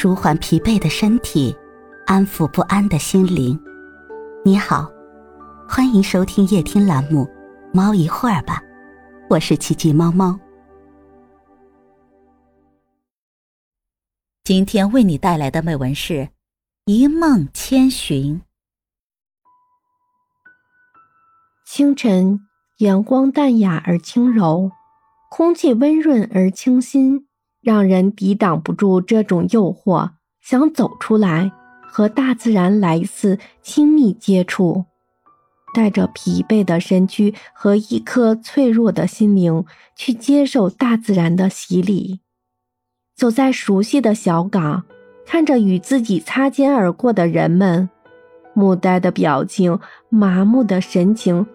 舒缓疲惫的身体，安抚不安的心灵。你好，欢迎收听夜听栏目《猫一会儿吧》，我是奇迹猫猫。今天为你带来的美文是《一梦千寻》。清晨，阳光淡雅而轻柔，空气温润而清新。让人抵挡不住这种诱惑，想走出来，和大自然来一次亲密接触。带着疲惫的身躯和一颗脆弱的心灵，去接受大自然的洗礼。走在熟悉的小港，看着与自己擦肩而过的人们，木呆的表情，麻木的神情，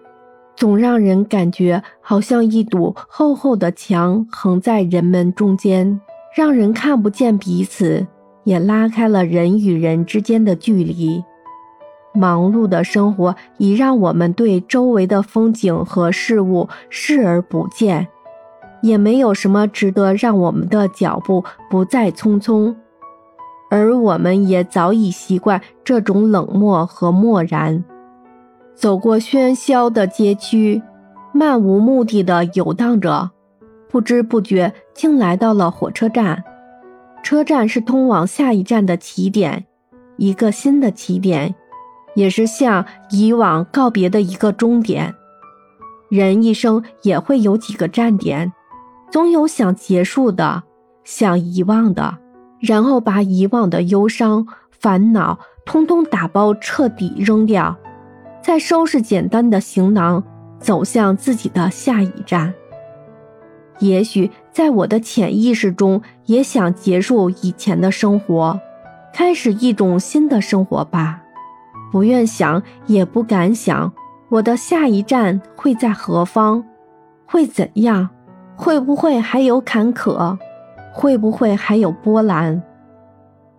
总让人感觉好像一堵厚厚的墙横在人们中间。让人看不见彼此，也拉开了人与人之间的距离。忙碌的生活已让我们对周围的风景和事物视而不见，也没有什么值得让我们的脚步不再匆匆。而我们也早已习惯这种冷漠和漠然。走过喧嚣的街区，漫无目的的游荡着。不知不觉，竟来到了火车站。车站是通往下一站的起点，一个新的起点，也是向以往告别的一个终点。人一生也会有几个站点，总有想结束的，想遗忘的，然后把以往的忧伤、烦恼通通打包，彻底扔掉，再收拾简单的行囊，走向自己的下一站。也许在我的潜意识中，也想结束以前的生活，开始一种新的生活吧。不愿想，也不敢想，我的下一站会在何方，会怎样？会不会还有坎坷？会不会还有波澜？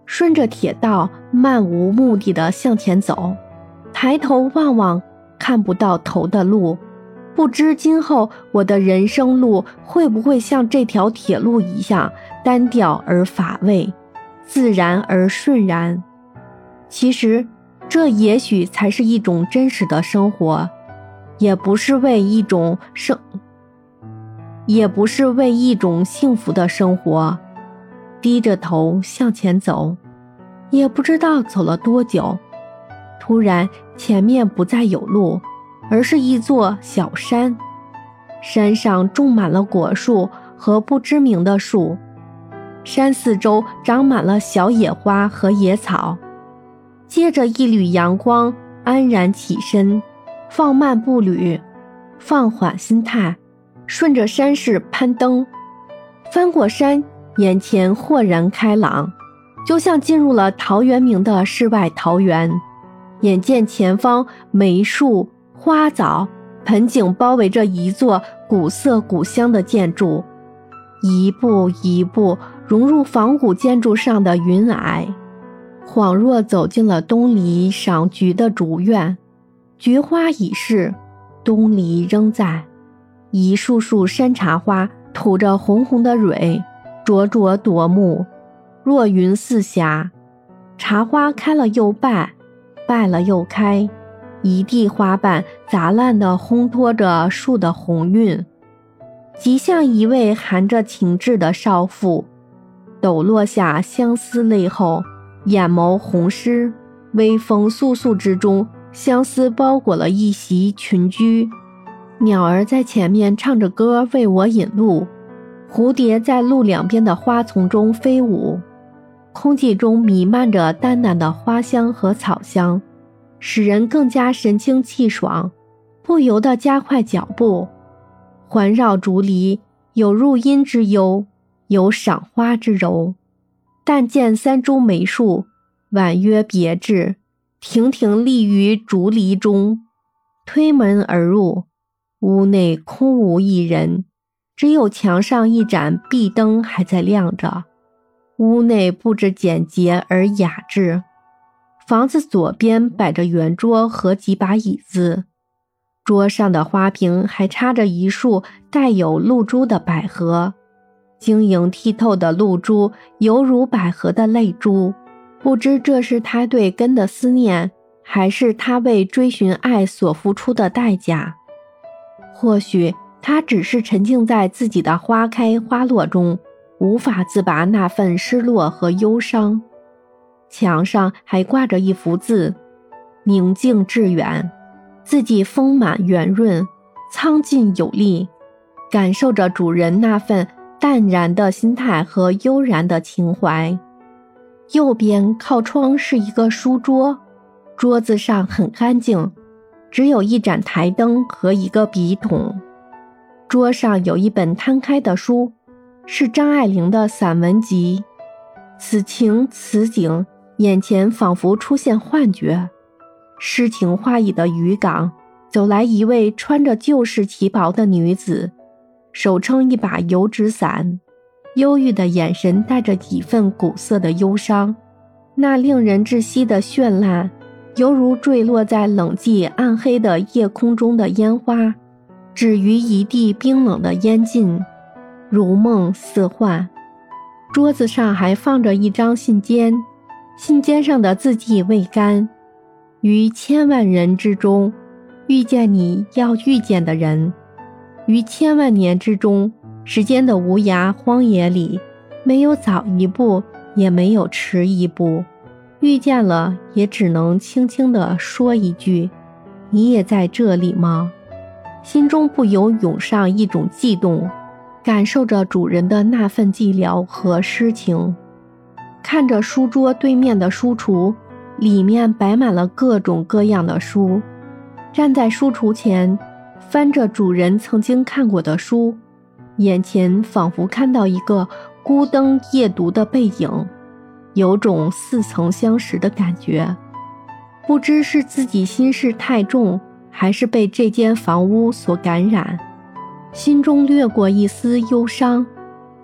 顺着铁道漫无目的的向前走，抬头望望看不到头的路。不知今后我的人生路会不会像这条铁路一样单调而乏味，自然而顺然？其实，这也许才是一种真实的生活，也不是为一种生，也不是为一种幸福的生活。低着头向前走，也不知道走了多久，突然前面不再有路。而是一座小山，山上种满了果树和不知名的树，山四周长满了小野花和野草。借着一缕阳光，安然起身，放慢步履，放缓心态，顺着山势攀登。翻过山，眼前豁然开朗，就像进入了陶渊明的世外桃源。眼见前方梅树。花藻、盆景包围着一座古色古香的建筑，一步一步融入仿古建筑上的云霭，恍若走进了东篱赏菊的竹院。菊花已逝，东篱仍在，一束束山茶花吐着红红的蕊，灼灼夺目，若云似霞。茶花开了又败，败了又开。一地花瓣杂乱地烘托着树的红晕，极像一位含着情致的少妇。抖落下相思泪后，眼眸红湿，微风簌簌之中，相思包裹了一袭裙裾。鸟儿在前面唱着歌为我引路，蝴蝶在路两边的花丛中飞舞，空气中弥漫着淡淡的花香和草香。使人更加神清气爽，不由得加快脚步，环绕竹篱，有入阴之幽，有赏花之柔。但见三株梅树，婉约别致，亭亭立于竹篱中。推门而入，屋内空无一人，只有墙上一盏壁灯还在亮着。屋内布置简洁而雅致。房子左边摆着圆桌和几把椅子，桌上的花瓶还插着一束带有露珠的百合，晶莹剔透的露珠犹如百合的泪珠。不知这是他对根的思念，还是他为追寻爱所付出的代价？或许他只是沉浸在自己的花开花落中，无法自拔那份失落和忧伤。墙上还挂着一幅字：“宁静致远”，字迹丰满圆润，苍劲有力，感受着主人那份淡然的心态和悠然的情怀。右边靠窗是一个书桌，桌子上很干净，只有一盏台灯和一个笔筒。桌上有一本摊开的书，是张爱玲的散文集。此情此景，眼前仿佛出现幻觉。诗情画意的渔港，走来一位穿着旧式旗袍的女子，手撑一把油纸伞。忧郁的眼神带着几分古色的忧伤，那令人窒息的绚烂，犹如坠落在冷寂暗黑的夜空中的烟花，止于一地冰冷的烟烬，如梦似幻。桌子上还放着一张信笺，信笺上的字迹未干。于千万人之中，遇见你要遇见的人；于千万年之中。时间的无涯荒野里，没有早一步，也没有迟一步。遇见了，也只能轻轻地说一句：“你也在这里吗？”心中不由涌上一种悸动，感受着主人的那份寂寥和诗情。看着书桌对面的书橱，里面摆满了各种各样的书。站在书橱前，翻着主人曾经看过的书。眼前仿佛看到一个孤灯夜读的背影，有种似曾相识的感觉。不知是自己心事太重，还是被这间房屋所感染，心中掠过一丝忧伤，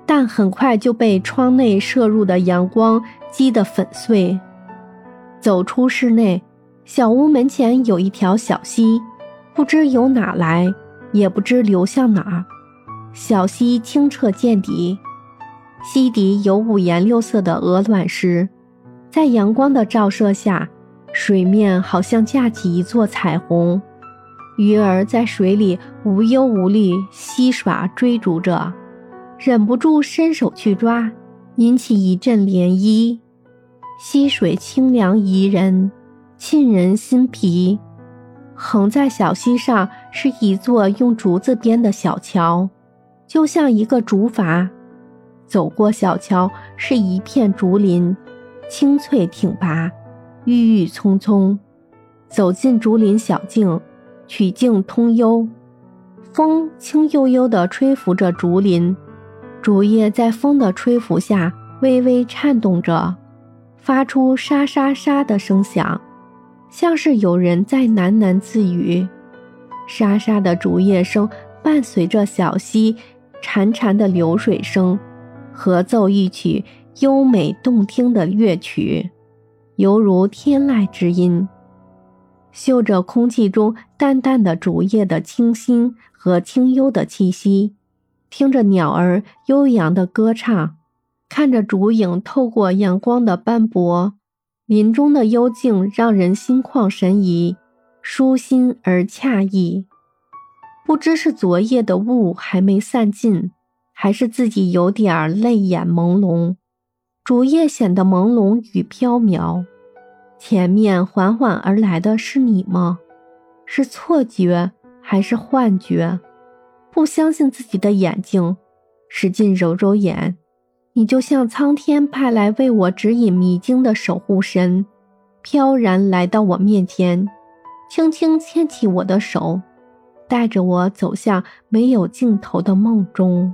但很快就被窗内射入的阳光击得粉碎。走出室内，小屋门前有一条小溪，不知由哪来，也不知流向哪儿。小溪清澈见底，溪底有五颜六色的鹅卵石，在阳光的照射下，水面好像架起一座彩虹。鱼儿在水里无忧无虑嬉耍追逐着，忍不住伸手去抓，引起一阵涟漪。溪水清凉宜人，沁人心脾。横在小溪上是一座用竹子编的小桥。就像一个竹筏，走过小桥是一片竹林，青翠挺拔，郁郁葱葱。走进竹林小径，曲径通幽，风轻悠悠地吹拂着竹林，竹叶在风的吹拂下微微颤动着，发出沙沙沙的声响，像是有人在喃喃自语。沙沙的竹叶声伴随着小溪。潺潺的流水声，合奏一曲优美动听的乐曲，犹如天籁之音。嗅着空气中淡淡的竹叶的清新和清幽的气息，听着鸟儿悠扬的歌唱，看着竹影透过阳光的斑驳，林中的幽静让人心旷神怡，舒心而惬意。不知是昨夜的雾还没散尽，还是自己有点泪眼朦胧。竹叶显得朦胧与飘渺。前面缓缓而来的是你吗？是错觉还是幻觉？不相信自己的眼睛，使劲揉揉眼。你就像苍天派来为我指引迷津的守护神，飘然来到我面前，轻轻牵起我的手。带着我走向没有尽头的梦中。